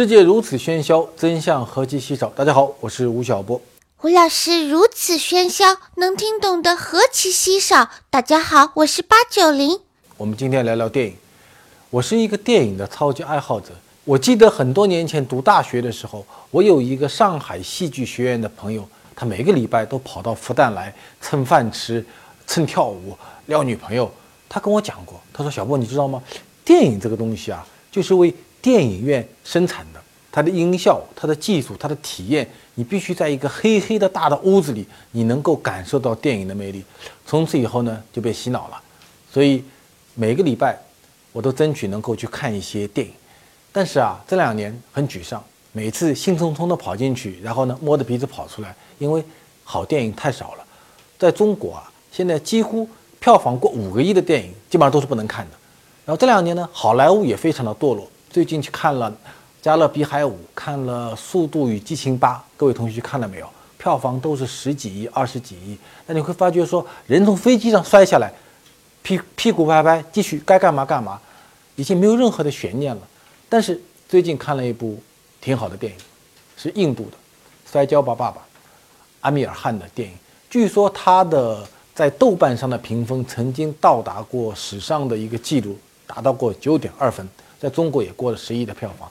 世界如此喧嚣，真相何其稀少。大家好，我是吴晓波。胡老师如此喧嚣，能听懂的何其稀少。大家好，我是八九零。我们今天聊聊电影。我是一个电影的超级爱好者。我记得很多年前读大学的时候，我有一个上海戏剧学院的朋友，他每个礼拜都跑到复旦来蹭饭吃、蹭跳舞、撩女朋友。他跟我讲过，他说：“小波，你知道吗？电影这个东西啊，就是为……”电影院生产的，它的音效、它的技术、它的体验，你必须在一个黑黑的大的屋子里，你能够感受到电影的魅力。从此以后呢，就被洗脑了。所以每个礼拜我都争取能够去看一些电影。但是啊，这两年很沮丧，每次兴冲冲的跑进去，然后呢摸着鼻子跑出来，因为好电影太少了。在中国啊，现在几乎票房过五个亿的电影基本上都是不能看的。然后这两年呢，好莱坞也非常的堕落。最近去看了《加勒比海五》，看了《速度与激情八》，各位同学去看了没有？票房都是十几亿、二十几亿。那你会发觉说，人从飞机上摔下来，屁屁股拍拍，继续该干嘛干嘛，已经没有任何的悬念了。但是最近看了一部挺好的电影，是印度的《摔跤吧，爸爸》，阿米尔汗的电影。据说他的在豆瓣上的评分曾经到达过史上的一个记录，达到过九点二分。在中国也过了十亿的票房，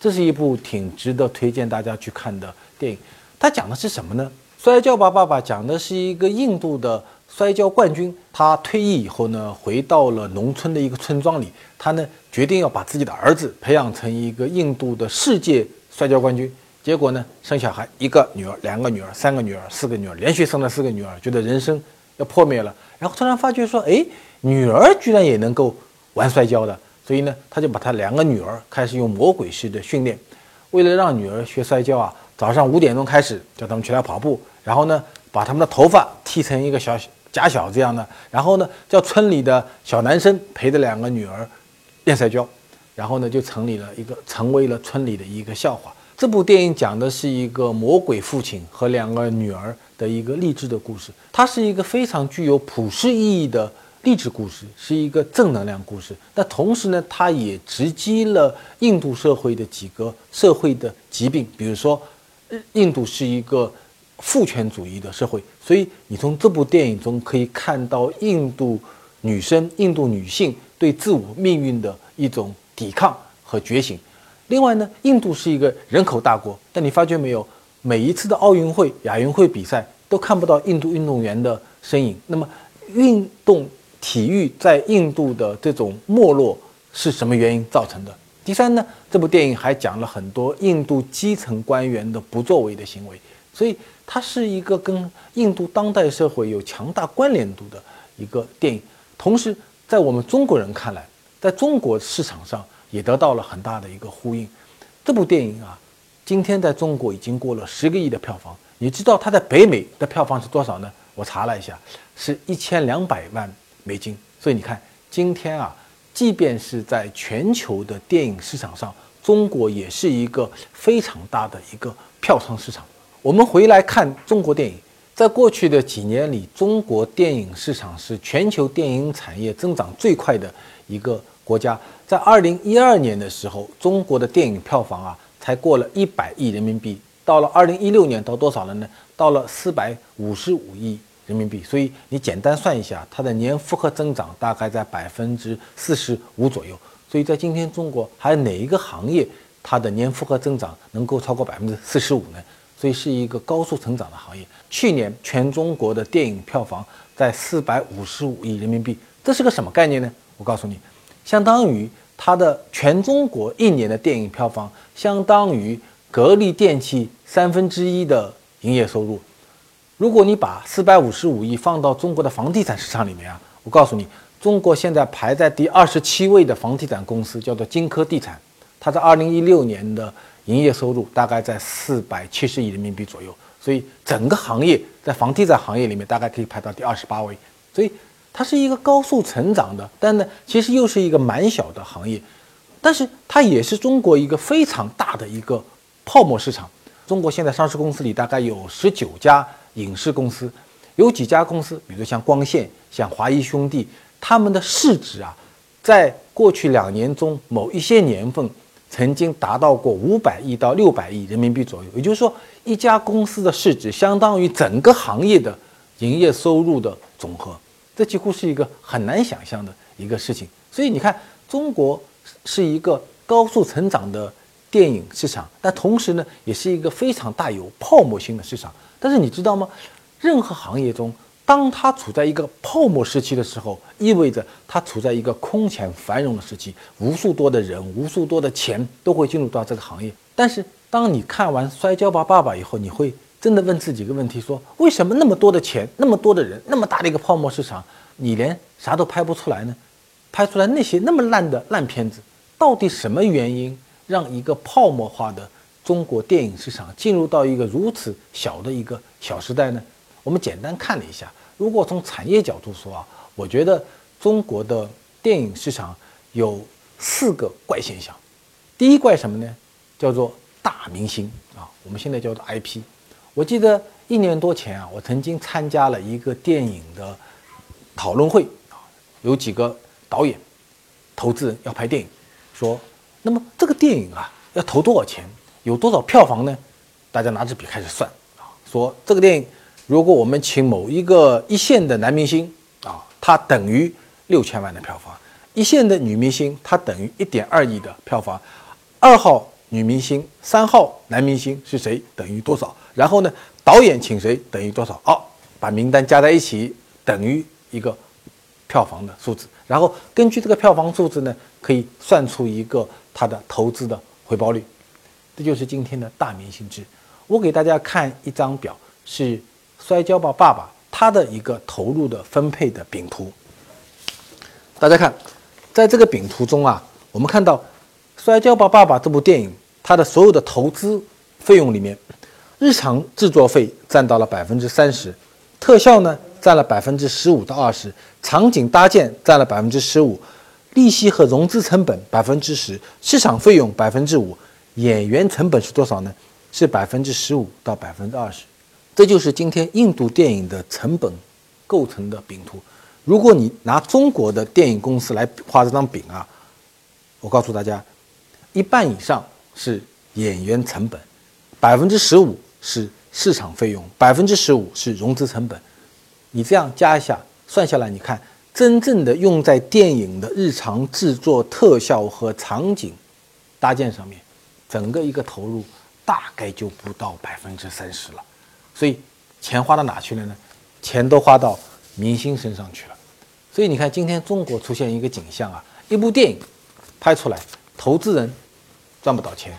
这是一部挺值得推荐大家去看的电影。它讲的是什么呢？《摔跤吧，爸爸》讲的是一个印度的摔跤冠军，他退役以后呢，回到了农村的一个村庄里，他呢决定要把自己的儿子培养成一个印度的世界摔跤冠军。结果呢，生小孩，一个女儿，两个女儿，三个女儿，四个女儿，连续生了四个女儿，觉得人生要破灭了。然后突然发觉说，哎，女儿居然也能够玩摔跤的。所以呢，他就把他两个女儿开始用魔鬼式的训练，为了让女儿学摔跤啊，早上五点钟开始叫他们起来跑步，然后呢，把他们的头发剃成一个小假小这样的，然后呢，叫村里的小男生陪着两个女儿练摔跤，然后呢，就成立了一个成为了村里的一个笑话。这部电影讲的是一个魔鬼父亲和两个女儿的一个励志的故事，它是一个非常具有普世意义的。励志故事是一个正能量故事，但同时呢，它也直击了印度社会的几个社会的疾病，比如说，印度是一个父权主义的社会，所以你从这部电影中可以看到印度女生、印度女性对自我命运的一种抵抗和觉醒。另外呢，印度是一个人口大国，但你发觉没有，每一次的奥运会、亚运会比赛都看不到印度运动员的身影。那么，运动。体育在印度的这种没落是什么原因造成的？第三呢，这部电影还讲了很多印度基层官员的不作为的行为，所以它是一个跟印度当代社会有强大关联度的一个电影。同时，在我们中国人看来，在中国市场上也得到了很大的一个呼应。这部电影啊，今天在中国已经过了十个亿的票房。你知道它在北美的票房是多少呢？我查了一下，是一千两百万。美金，所以你看，今天啊，即便是在全球的电影市场上，中国也是一个非常大的一个票仓市场。我们回来看中国电影，在过去的几年里，中国电影市场是全球电影产业增长最快的一个国家。在二零一二年的时候，中国的电影票房啊，才过了一百亿人民币。到了二零一六年，到多少了呢？到了四百五十五亿。人民币，所以你简单算一下，它的年复合增长大概在百分之四十五左右。所以在今天中国，还有哪一个行业它的年复合增长能够超过百分之四十五呢？所以是一个高速成长的行业。去年全中国的电影票房在四百五十五亿人民币，这是个什么概念呢？我告诉你，相当于它的全中国一年的电影票房，相当于格力电器三分之一的营业收入。如果你把四百五十五亿放到中国的房地产市场里面啊，我告诉你，中国现在排在第二十七位的房地产公司叫做金科地产，它在二零一六年的营业收入大概在四百七十亿人民币左右，所以整个行业在房地产行业里面大概可以排到第二十八位，所以它是一个高速成长的，但呢，其实又是一个蛮小的行业，但是它也是中国一个非常大的一个泡沫市场。中国现在上市公司里大概有十九家。影视公司有几家公司，比如像光线、像华谊兄弟，他们的市值啊，在过去两年中某一些年份曾经达到过五百亿到六百亿人民币左右。也就是说，一家公司的市值相当于整个行业的营业收入的总和，这几乎是一个很难想象的一个事情。所以你看，中国是一个高速成长的电影市场，但同时呢，也是一个非常大有泡沫性的市场。但是你知道吗？任何行业中，当它处在一个泡沫时期的时候，意味着它处在一个空前繁荣的时期，无数多的人、无数多的钱都会进入到这个行业。但是，当你看完《摔跤吧，爸爸》以后，你会真的问自己一个问题：说为什么那么多的钱、那么多的人、那么大的一个泡沫市场，你连啥都拍不出来呢？拍出来那些那么烂的烂片子，到底什么原因让一个泡沫化的中国电影市场进入到一个如此小的一个小时代呢？我们简单看了一下。如果从产业角度说啊，我觉得中国的电影市场有四个怪现象。第一怪什么呢？叫做大明星啊，我们现在叫做 IP。我记得一年多前啊，我曾经参加了一个电影的讨论会啊，有几个导演、投资人要拍电影，说那么这个电影啊要投多少钱，有多少票房呢？大家拿着笔开始算啊，说这个电影。如果我们请某一个一线的男明星啊，他等于六千万的票房；一线的女明星，她等于一点二亿的票房；二号女明星、三号男明星是谁等于多少？然后呢，导演请谁等于多少？哦，把名单加在一起等于一个票房的数字。然后根据这个票房数字呢，可以算出一个他的投资的回报率。这就是今天的大明星制。我给大家看一张表是。摔跤吧，爸爸！他的一个投入的分配的饼图，大家看，在这个饼图中啊，我们看到《摔跤吧，爸爸》这部电影，它的所有的投资费用里面，日常制作费占到了百分之三十，特效呢占了百分之十五到二十，场景搭建占了百分之十五，利息和融资成本百分之十，市场费用百分之五，演员成本是多少呢？是百分之十五到百分之二十。这就是今天印度电影的成本构成的饼图。如果你拿中国的电影公司来画这张饼啊，我告诉大家，一半以上是演员成本，百分之十五是市场费用，百分之十五是融资成本。你这样加一下，算下来，你看真正的用在电影的日常制作、特效和场景搭建上面，整个一个投入大概就不到百分之三十了。所以钱花到哪去了呢？钱都花到明星身上去了。所以你看，今天中国出现一个景象啊，一部电影拍出来，投资人赚不到钱，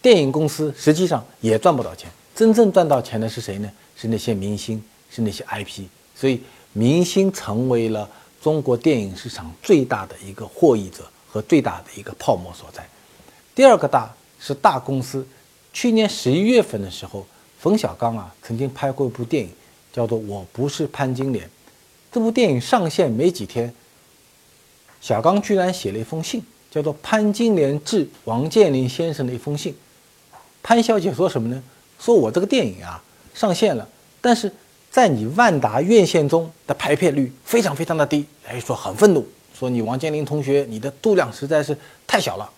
电影公司实际上也赚不到钱。真正赚到钱的是谁呢？是那些明星，是那些 IP。所以明星成为了中国电影市场最大的一个获益者和最大的一个泡沫所在。第二个大是大公司。去年十一月份的时候。冯小刚啊，曾经拍过一部电影，叫做《我不是潘金莲》。这部电影上线没几天，小刚居然写了一封信，叫做《潘金莲致王健林先生的一封信》。潘小姐说什么呢？说我这个电影啊上线了，但是在你万达院线中的排片率非常非常的低。哎，说很愤怒，说你王健林同学，你的度量实在是太小了！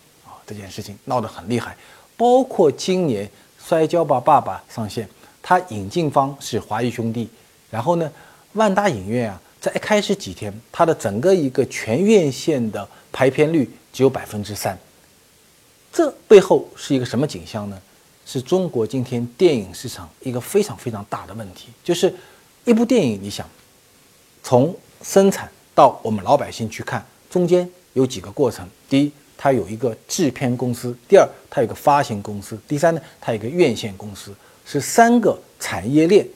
这件事情闹得很厉害，包括今年。摔跤吧，爸爸上线，它引进方是华谊兄弟。然后呢，万达影院啊，在开始几天，它的整个一个全院线的排片率只有百分之三。这背后是一个什么景象呢？是中国今天电影市场一个非常非常大的问题，就是一部电影，你想从生产到我们老百姓去看，中间有几个过程。第一。它有一个制片公司，第二，它有个发行公司，第三呢，它有一个院线公司，是三个产业链，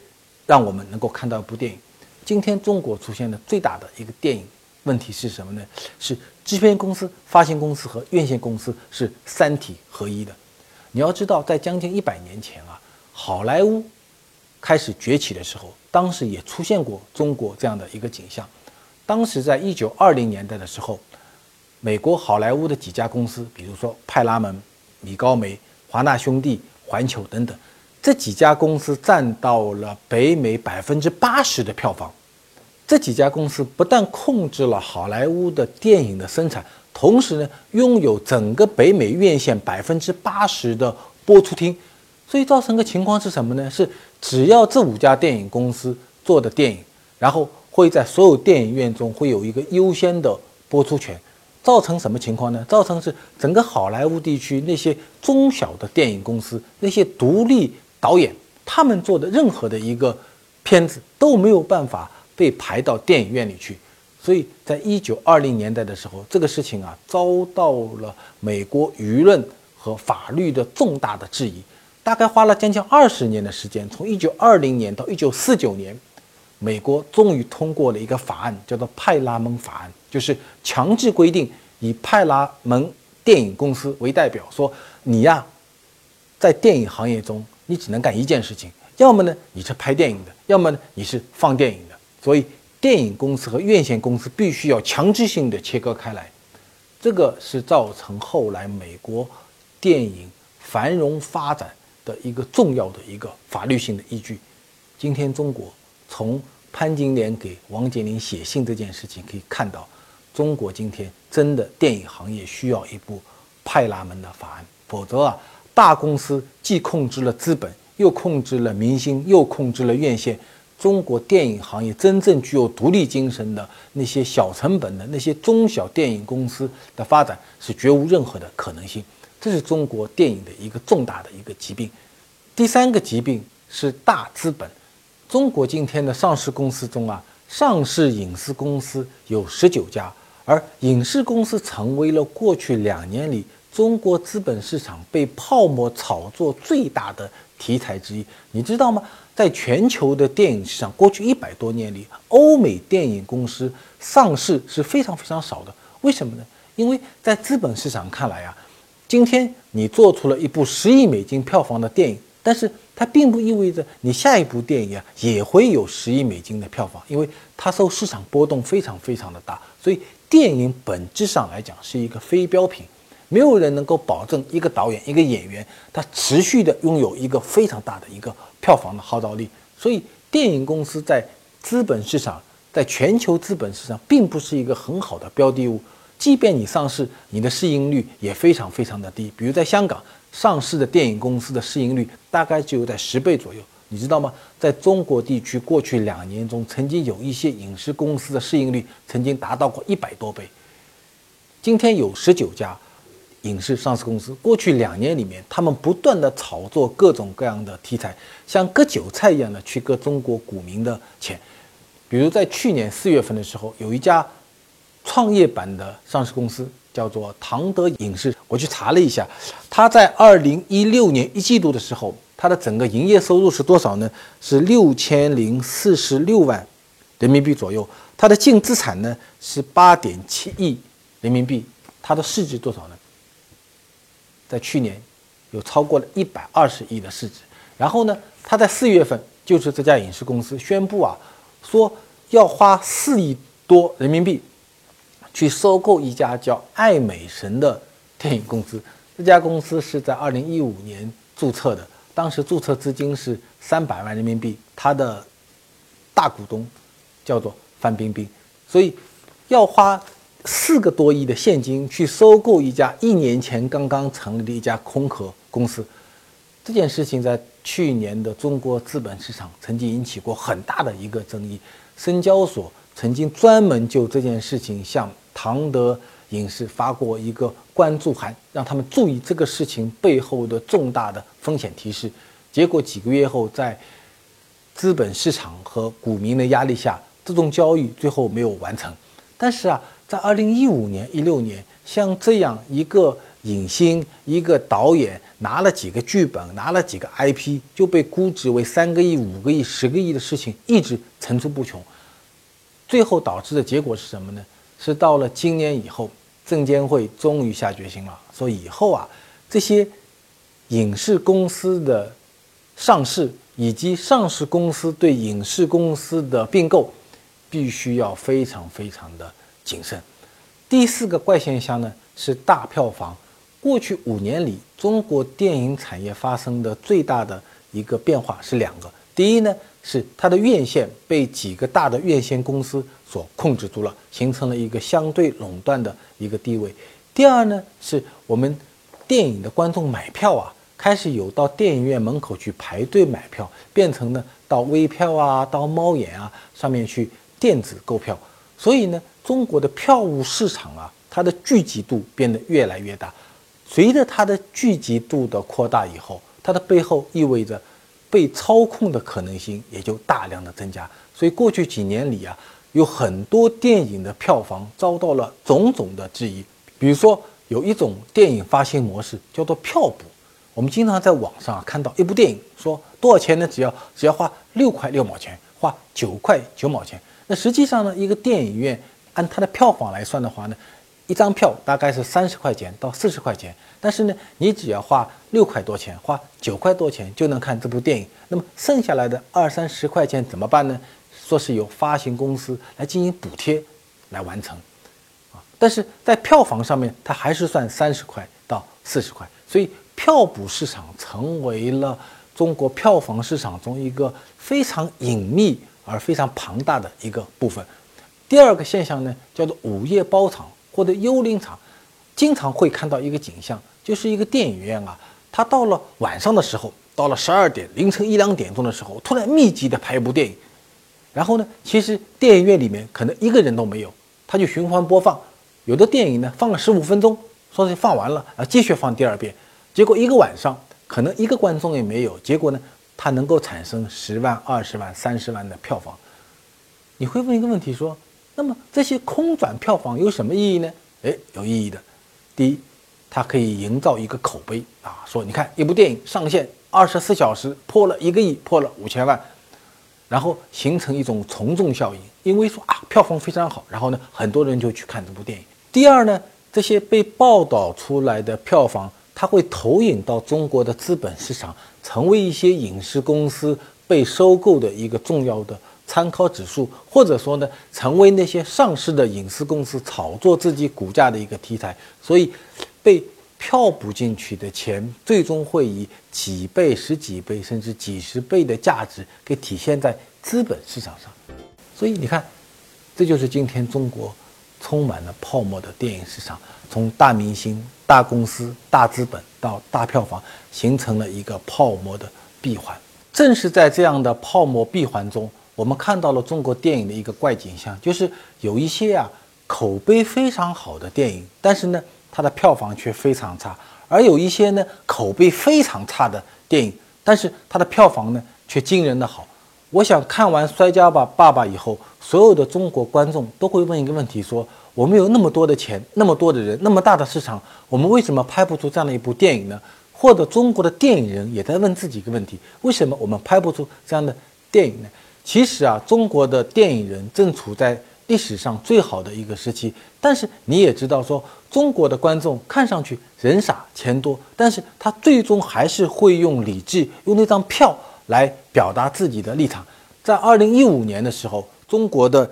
让我们能够看到一部电影。今天中国出现的最大的一个电影问题是什么呢？是制片公司、发行公司和院线公司是三体合一的。你要知道，在将近一百年前啊，好莱坞开始崛起的时候，当时也出现过中国这样的一个景象。当时在一九二零年代的时候。美国好莱坞的几家公司，比如说派拉蒙、米高梅、华纳兄弟、环球等等，这几家公司占到了北美百分之八十的票房。这几家公司不但控制了好莱坞的电影的生产，同时呢，拥有整个北美院线百分之八十的播出厅，所以造成个情况是什么呢？是只要这五家电影公司做的电影，然后会在所有电影院中会有一个优先的播出权，造成什么情况呢？造成是整个好莱坞地区那些中小的电影公司，那些独立导演，他们做的任何的一个片子都没有办法被排到电影院里去。所以在一九二零年代的时候，这个事情啊遭到了美国舆论和法律的重大的质疑，大概花了将近二十年的时间，从一九二零年到一九四九年，美国终于通过了一个法案，叫做派拉蒙法案，就是强制规定以派拉蒙电影公司为代表，说你呀，在电影行业中你只能干一件事情，要么呢你是拍电影的，要么呢你是放电影的，所以。电影公司和院线公司必须要强制性的切割开来，这个是造成后来美国电影繁荣发展的一个重要的一个法律性的依据。今天中国从潘金莲给王健林写信这件事情可以看到，中国今天真的电影行业需要一部派拉蒙的法案，否则啊，大公司既控制了资本，又控制了明星，又控制了院线。中国电影行业真正具有独立精神的那些小成本的那些中小电影公司的发展是绝无任何的可能性，这是中国电影的一个重大的一个疾病。第三个疾病是大资本。中国今天的上市公司中啊，上市影视公司有十九家，而影视公司成为了过去两年里中国资本市场被泡沫炒作最大的题材之一。你知道吗？在全球的电影市场，过去一百多年里，欧美电影公司上市是非常非常少的。为什么呢？因为在资本市场看来啊，今天你做出了一部十亿美金票房的电影，但是它并不意味着你下一部电影啊也会有十亿美金的票房，因为它受市场波动非常非常的大。所以电影本质上来讲是一个非标品。没有人能够保证一个导演、一个演员他持续的拥有一个非常大的一个票房的号召力。所以，电影公司在资本市场，在全球资本市场，并不是一个很好的标的物。即便你上市，你的市盈率也非常非常的低。比如在香港上市的电影公司的市盈率大概就在十倍左右，你知道吗？在中国地区，过去两年中，曾经有一些影视公司的市盈率曾经达到过一百多倍。今天有十九家。影视上市公司过去两年里面，他们不断的炒作各种各样的题材，像割韭菜一样的去割中国股民的钱。比如在去年四月份的时候，有一家创业板的上市公司叫做唐德影视，我去查了一下，它在二零一六年一季度的时候，它的整个营业收入是多少呢？是六千零四十六万人民币左右。它的净资产呢是八点七亿人民币。它的市值多少呢？在去年，有超过了一百二十亿的市值。然后呢，他在四月份，就是这家影视公司宣布啊，说要花四亿多人民币去收购一家叫爱美神的电影公司。这家公司是在二零一五年注册的，当时注册资金是三百万人民币。它的大股东叫做范冰冰，所以要花。四个多亿的现金去收购一家一年前刚刚成立的一家空壳公司，这件事情在去年的中国资本市场曾经引起过很大的一个争议。深交所曾经专门就这件事情向唐德影视发过一个关注函，让他们注意这个事情背后的重大的风险提示。结果几个月后，在资本市场和股民的压力下，这种交易最后没有完成。但是啊。在二零一五年、一六年，像这样一个影星、一个导演拿了几个剧本、拿了几个 IP，就被估值为三个亿、五个亿、十个亿的事情，一直层出不穷。最后导致的结果是什么呢？是到了今年以后，证监会终于下决心了，说以后啊，这些影视公司的上市以及上市公司对影视公司的并购，必须要非常非常的。谨慎。第四个怪现象呢是大票房。过去五年里，中国电影产业发生的最大的一个变化是两个。第一呢，是它的院线被几个大的院线公司所控制住了，形成了一个相对垄断的一个地位。第二呢，是我们电影的观众买票啊，开始有到电影院门口去排队买票，变成呢到微票啊、到猫眼啊上面去电子购票。所以呢，中国的票务市场啊，它的聚集度变得越来越大。随着它的聚集度的扩大以后，它的背后意味着被操控的可能性也就大量的增加。所以过去几年里啊，有很多电影的票房遭到了种种的质疑。比如说，有一种电影发行模式叫做票补。我们经常在网上啊看到一部电影，说多少钱呢？只要只要花六块六毛钱，花九块九毛钱。那实际上呢，一个电影院按它的票房来算的话呢，一张票大概是三十块钱到四十块钱。但是呢，你只要花六块多钱，花九块多钱就能看这部电影。那么剩下来的二三十块钱怎么办呢？说是由发行公司来进行补贴来完成。啊但是在票房上面，它还是算三十块到四十块，所以票补市场成为了中国票房市场中一个非常隐秘而非常庞大的一个部分。第二个现象呢，叫做午夜包场或者幽灵场，经常会看到一个景象，就是一个电影院啊，它到了晚上的时候，到了十二点、凌晨一两点钟的时候，突然密集的排一部电影，然后呢，其实电影院里面可能一个人都没有，它就循环播放。有的电影呢，放了十五分钟，说是放完了啊，继续放第二遍，结果一个晚上可能一个观众也没有，结果呢，它能够产生十万、二十万、三十万的票房。你会问一个问题说，那么这些空转票房有什么意义呢？哎，有意义的。第一，它可以营造一个口碑啊，说你看一部电影上线二十四小时破了一个亿，破了五千万。然后形成一种从众效应，因为说啊票房非常好，然后呢很多人就去看这部电影。第二呢，这些被报道出来的票房，它会投影到中国的资本市场，成为一些影视公司被收购的一个重要的参考指数，或者说呢，成为那些上市的影视公司炒作自己股价的一个题材。所以，被。票补进去的钱，最终会以几倍、十几倍，甚至几十倍的价值给体现在资本市场上。所以你看，这就是今天中国充满了泡沫的电影市场，从大明星、大公司、大资本到大票房，形成了一个泡沫的闭环。正是在这样的泡沫闭环中，我们看到了中国电影的一个怪景象，就是有一些啊口碑非常好的电影，但是呢。它的票房却非常差，而有一些呢口碑非常差的电影，但是它的票房呢却惊人的好。我想看完《摔跤吧，爸爸》以后，所有的中国观众都会问一个问题：说我们有那么多的钱，那么多的人，那么大的市场，我们为什么拍不出这样的一部电影呢？或者中国的电影人也在问自己一个问题：为什么我们拍不出这样的电影呢？其实啊，中国的电影人正处在。历史上最好的一个时期，但是你也知道，说中国的观众看上去人傻钱多，但是他最终还是会用理智，用那张票来表达自己的立场。在二零一五年的时候，中国的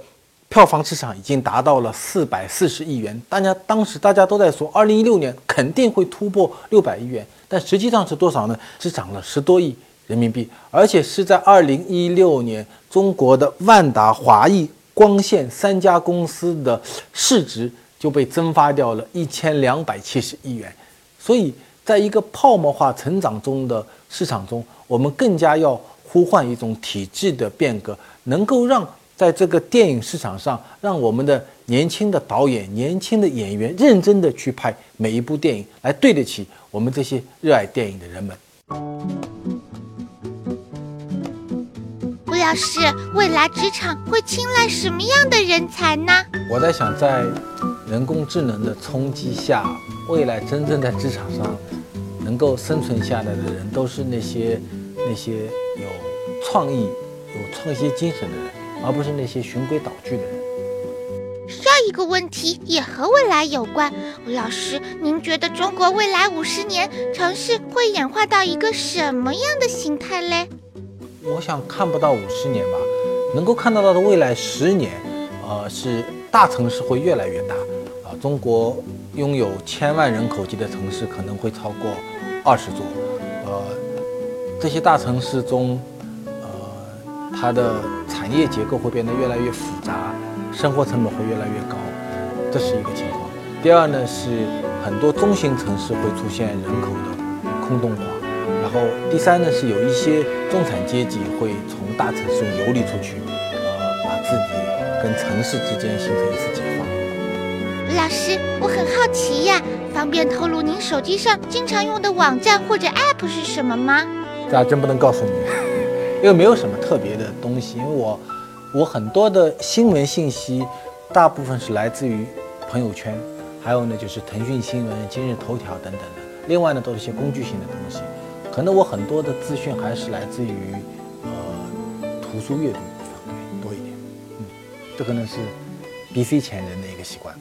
票房市场已经达到了四百四十亿元，大家当时大家都在说，二零一六年肯定会突破六百亿元，但实际上是多少呢？是涨了十多亿人民币，而且是在二零一六年，中国的万达、华谊。光线三家公司的市值就被蒸发掉了一千两百七十亿元，所以在一个泡沫化成长中的市场中，我们更加要呼唤一种体制的变革，能够让在这个电影市场上，让我们的年轻的导演、年轻的演员认真的去拍每一部电影，来对得起我们这些热爱电影的人们。老师，未来职场会青睐什么样的人才呢？我在想，在人工智能的冲击下，未来真正在职场上能够生存下来的人，都是那些那些有创意、有创新精神的人，而不是那些循规蹈矩的人。下一个问题也和未来有关，吴老师，您觉得中国未来五十年城市会演化到一个什么样的形态嘞？我想看不到五十年吧，能够看得到的未来十年，呃，是大城市会越来越大，啊，中国拥有千万人口级的城市可能会超过二十座，呃，这些大城市中，呃，它的产业结构会变得越来越复杂，生活成本会越来越高，这是一个情况。第二呢是很多中型城市会出现人口的空洞化，然后第三呢是有一些中产阶级会从大城市游离出去，呃，把自己跟城市之间形成一次解放。老师，我很好奇呀，方便透露您手机上经常用的网站或者 App 是什么吗？这还真不能告诉你，因为没有什么特别的东西。因为我，我很多的新闻信息，大部分是来自于朋友圈，还有呢就是腾讯新闻、今日头条等等的。另外呢都是一些工具性的东西，可能我很多的资讯还是来自于呃图书阅读多一点。嗯，这可能是 B C 前人的一个习惯。